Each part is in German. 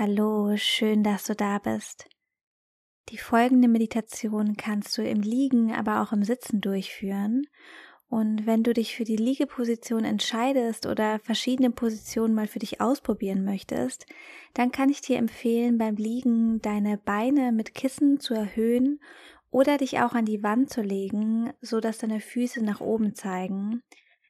Hallo, schön, dass du da bist. Die folgende Meditation kannst du im Liegen, aber auch im Sitzen durchführen. Und wenn du dich für die Liegeposition entscheidest oder verschiedene Positionen mal für dich ausprobieren möchtest, dann kann ich dir empfehlen, beim Liegen deine Beine mit Kissen zu erhöhen oder dich auch an die Wand zu legen, so dass deine Füße nach oben zeigen.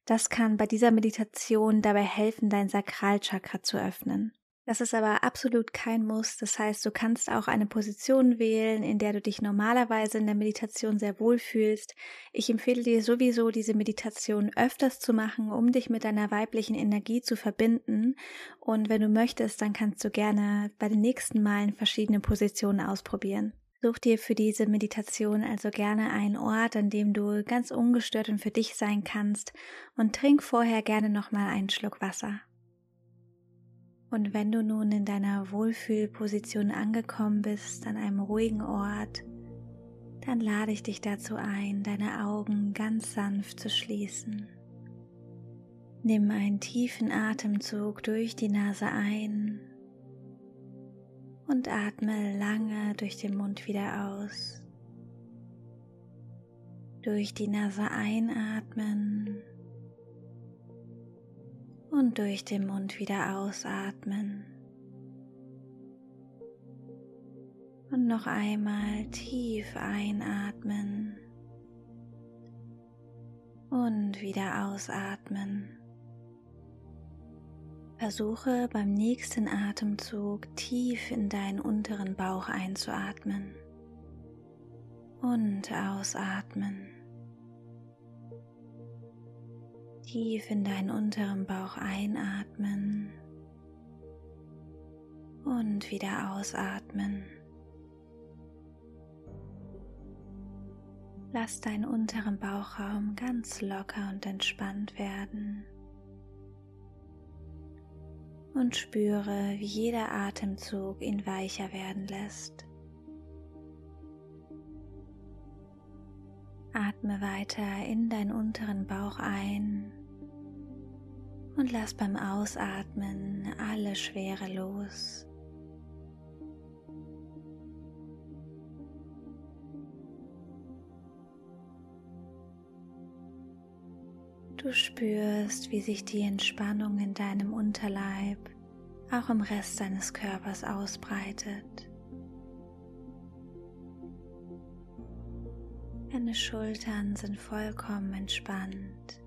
Das kann bei dieser Meditation dabei helfen, dein Sakralchakra zu öffnen. Das ist aber absolut kein Muss. Das heißt, du kannst auch eine Position wählen, in der du dich normalerweise in der Meditation sehr wohl fühlst. Ich empfehle dir sowieso, diese Meditation öfters zu machen, um dich mit deiner weiblichen Energie zu verbinden. Und wenn du möchtest, dann kannst du gerne bei den nächsten Malen verschiedene Positionen ausprobieren. Such dir für diese Meditation also gerne einen Ort, an dem du ganz ungestört und für dich sein kannst und trink vorher gerne nochmal einen Schluck Wasser. Und wenn du nun in deiner Wohlfühlposition angekommen bist, an einem ruhigen Ort, dann lade ich dich dazu ein, deine Augen ganz sanft zu schließen. Nimm einen tiefen Atemzug durch die Nase ein und atme lange durch den Mund wieder aus. Durch die Nase einatmen und durch den Mund wieder ausatmen. Und noch einmal tief einatmen und wieder ausatmen. Versuche beim nächsten Atemzug tief in deinen unteren Bauch einzuatmen und ausatmen. Tief in deinen unteren Bauch einatmen und wieder ausatmen. Lass deinen unteren Bauchraum ganz locker und entspannt werden und spüre, wie jeder Atemzug ihn weicher werden lässt. Atme weiter in deinen unteren Bauch ein und lass beim Ausatmen alle Schwere los. Du spürst, wie sich die Entspannung in deinem Unterleib auch im Rest deines Körpers ausbreitet. Deine Schultern sind vollkommen entspannt.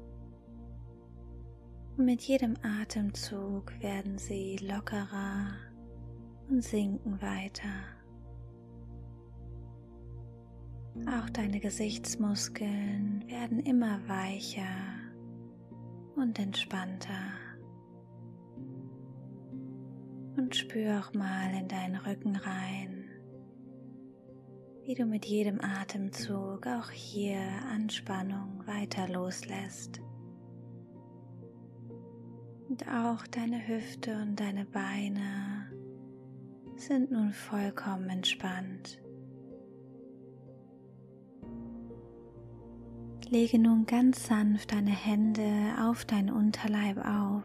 Und mit jedem Atemzug werden sie lockerer und sinken weiter. Auch deine Gesichtsmuskeln werden immer weicher und entspannter. Und spür auch mal in deinen Rücken rein, wie du mit jedem Atemzug auch hier Anspannung weiter loslässt. Und auch deine Hüfte und deine Beine sind nun vollkommen entspannt. Lege nun ganz sanft deine Hände auf dein Unterleib auf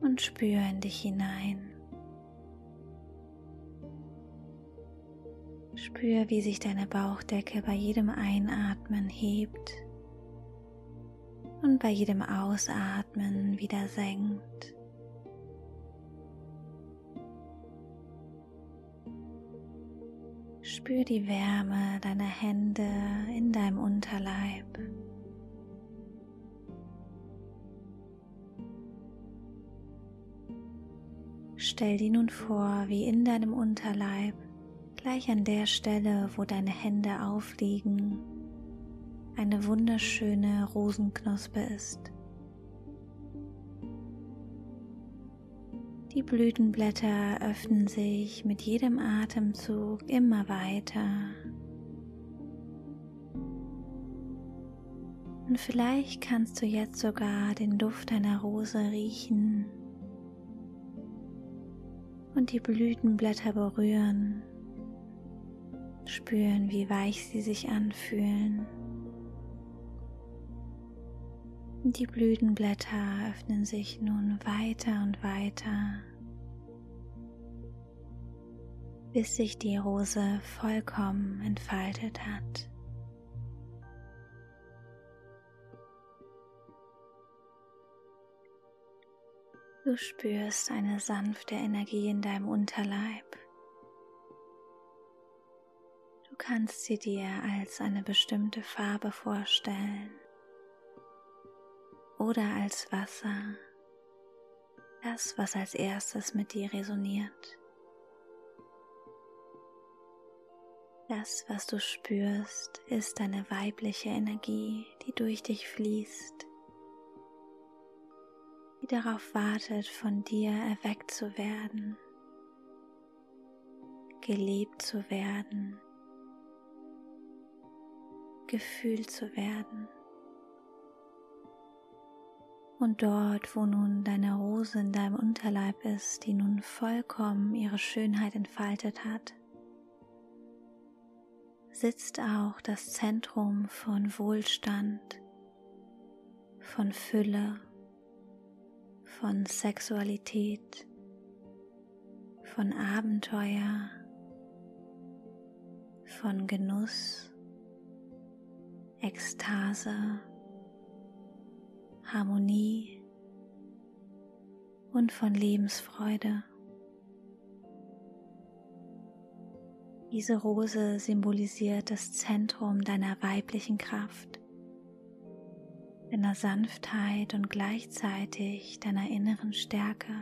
und spüre in dich hinein. Spür, wie sich deine Bauchdecke bei jedem Einatmen hebt und bei jedem Ausatmen wieder senkt. Spür die Wärme deiner Hände in deinem Unterleib. Stell dir nun vor, wie in deinem Unterleib, gleich an der Stelle, wo deine Hände aufliegen, eine wunderschöne Rosenknospe ist. Die Blütenblätter öffnen sich mit jedem Atemzug immer weiter. Und vielleicht kannst du jetzt sogar den Duft einer Rose riechen und die Blütenblätter berühren, spüren, wie weich sie sich anfühlen. Die Blütenblätter öffnen sich nun weiter und weiter bis sich die Rose vollkommen entfaltet hat. Du spürst eine sanfte Energie in deinem Unterleib. Du kannst sie dir als eine bestimmte Farbe vorstellen oder als Wasser, das, was als erstes mit dir resoniert. Das, was du spürst, ist deine weibliche Energie, die durch dich fließt die darauf wartet, von dir erweckt zu werden, geliebt zu werden, gefühlt zu werden. Und dort, wo nun deine Rose in deinem Unterleib ist, die nun vollkommen ihre Schönheit entfaltet hat, sitzt auch das Zentrum von Wohlstand, von Fülle von Sexualität, von Abenteuer, von Genuss, Ekstase, Harmonie und von Lebensfreude. Diese Rose symbolisiert das Zentrum deiner weiblichen Kraft deiner Sanftheit und gleichzeitig deiner inneren Stärke.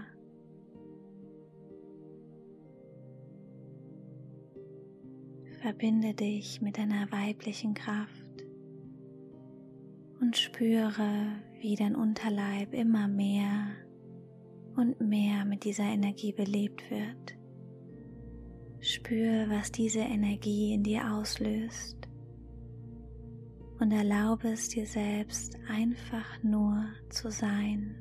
Verbinde dich mit deiner weiblichen Kraft und spüre, wie dein Unterleib immer mehr und mehr mit dieser Energie belebt wird. Spür, was diese Energie in dir auslöst und erlaube es dir selbst einfach nur zu sein.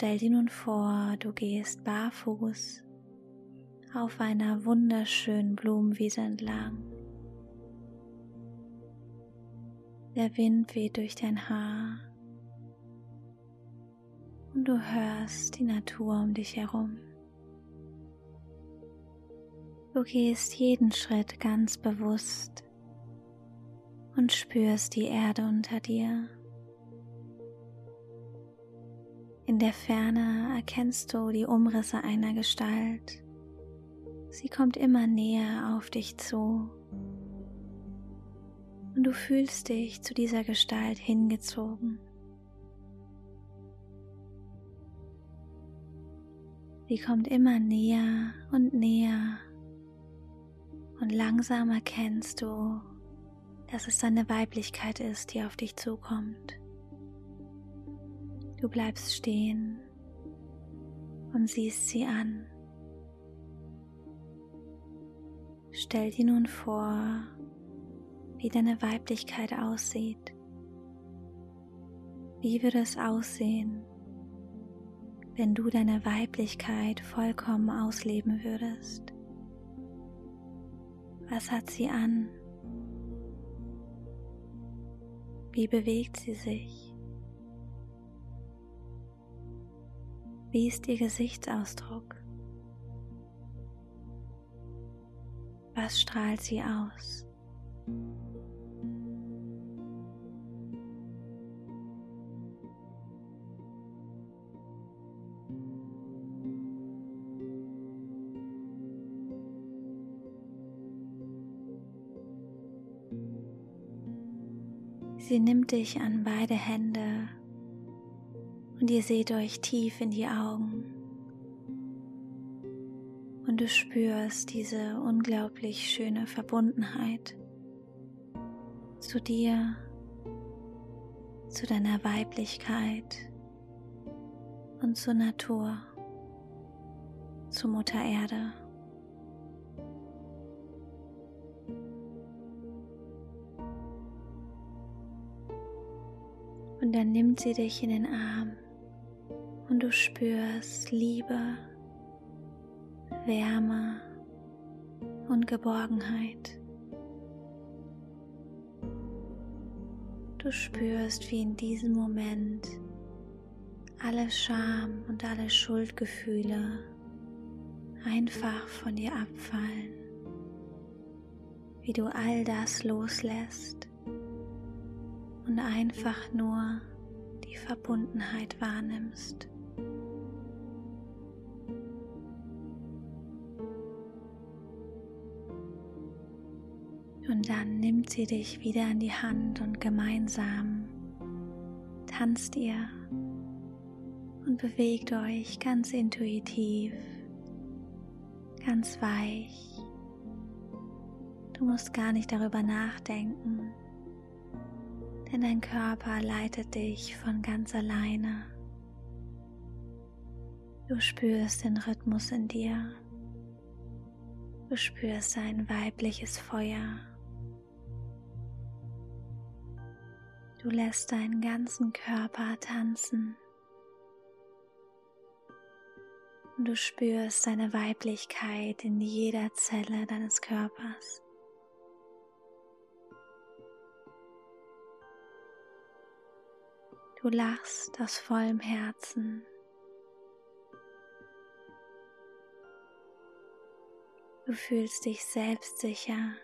Stell dir nun vor, du gehst barfuß auf einer wunderschönen Blumenwiese entlang. Der Wind weht durch dein Haar und du hörst die Natur um dich herum. Du gehst jeden Schritt ganz bewusst und spürst die Erde unter dir. In der Ferne erkennst du die Umrisse einer Gestalt. Sie kommt immer näher auf dich zu. Und du fühlst dich zu dieser Gestalt hingezogen. Sie kommt immer näher und näher. Und langsam erkennst du, dass es deine Weiblichkeit ist, die auf dich zukommt. Du bleibst stehen und siehst sie an. Stell dir nun vor, wie deine Weiblichkeit aussieht. Wie würde es aussehen, wenn du deine Weiblichkeit vollkommen ausleben würdest? Was hat sie an? Wie bewegt sie sich? Wie ist Ihr Gesichtsausdruck? Was strahlt sie aus? Sie nimmt dich an beide Hände und ihr seht euch tief in die Augen. Und du spürst diese unglaublich schöne Verbundenheit zu dir, zu deiner Weiblichkeit und zur Natur, zu Mutter Erde. Und dann nimmt sie dich in den Arm und du spürst Liebe, Wärme und Geborgenheit. Du spürst, wie in diesem Moment alle Scham und alle Schuldgefühle einfach von dir abfallen, wie du all das loslässt und einfach nur die Verbundenheit wahrnimmst. Und dann nimmt sie dich wieder an die Hand und gemeinsam tanzt ihr und bewegt euch ganz intuitiv, ganz weich. Du musst gar nicht darüber nachdenken, denn dein Körper leitet dich von ganz alleine. Du spürst den Rhythmus in dir. Du spürst ein weibliches Feuer. Du lässt deinen ganzen Körper tanzen. Du spürst deine Weiblichkeit in jeder Zelle deines Körpers. Du lachst aus vollem Herzen. Du fühlst dich selbstsicher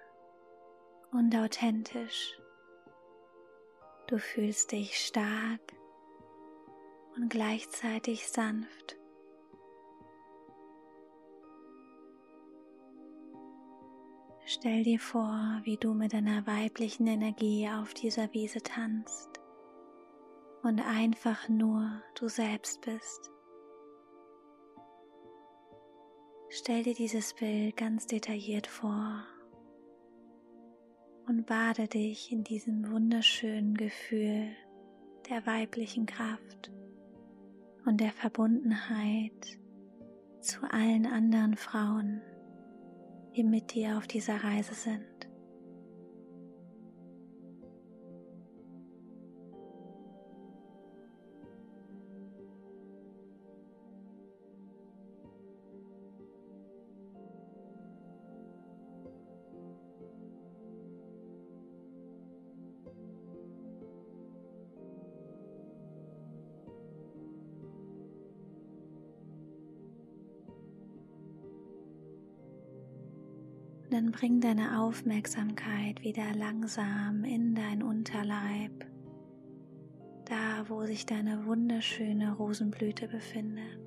und authentisch. Du fühlst dich stark und gleichzeitig sanft. Stell dir vor, wie du mit deiner weiblichen Energie auf dieser Wiese tanzt und einfach nur du selbst bist. Stell dir dieses Bild ganz detailliert vor und bade dich in diesem wunderschönen Gefühl der weiblichen Kraft und der Verbundenheit zu allen anderen Frauen, die mit dir auf dieser Reise sind. Bring deine Aufmerksamkeit wieder langsam in dein Unterleib, da wo sich deine wunderschöne Rosenblüte befindet.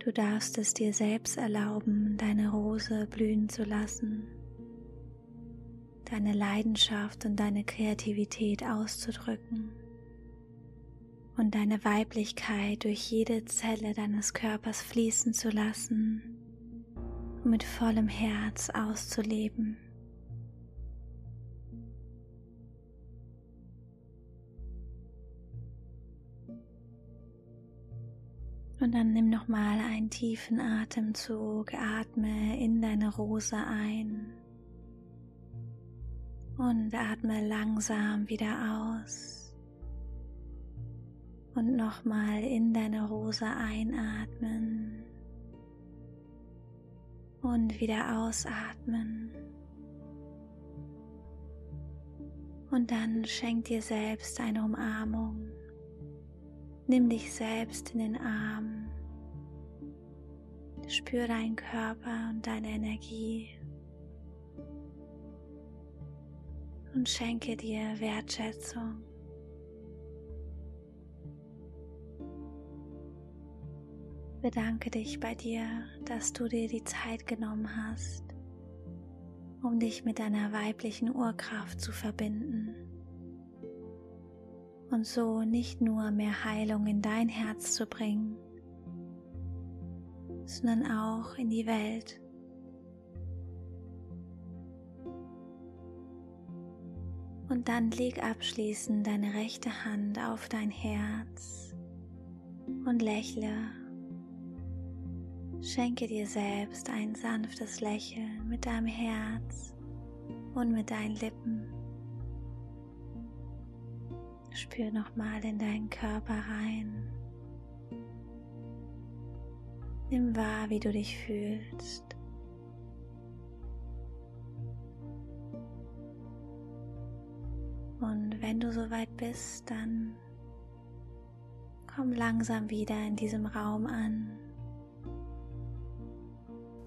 Du darfst es dir selbst erlauben, deine Rose blühen zu lassen, deine Leidenschaft und deine Kreativität auszudrücken und deine Weiblichkeit durch jede Zelle deines Körpers fließen zu lassen mit vollem Herz auszuleben. Und dann nimm noch mal einen tiefen Atemzug, atme in deine Rose ein und atme langsam wieder aus. Und nochmal in deine Rose einatmen und wieder ausatmen. Und dann schenk dir selbst eine Umarmung. Nimm dich selbst in den Arm. Spür deinen Körper und deine Energie. Und schenke dir Wertschätzung. Bedanke dich bei dir, dass du dir die Zeit genommen hast, um dich mit deiner weiblichen Urkraft zu verbinden und so nicht nur mehr Heilung in dein Herz zu bringen, sondern auch in die Welt. Und dann leg abschließend deine rechte Hand auf dein Herz und lächle Schenke dir selbst ein sanftes Lächeln mit deinem Herz und mit deinen Lippen. Spür nochmal in deinen Körper rein. Nimm wahr, wie du dich fühlst. Und wenn du soweit bist, dann komm langsam wieder in diesem Raum an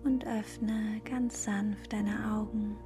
und öffne ganz sanft deine Augen.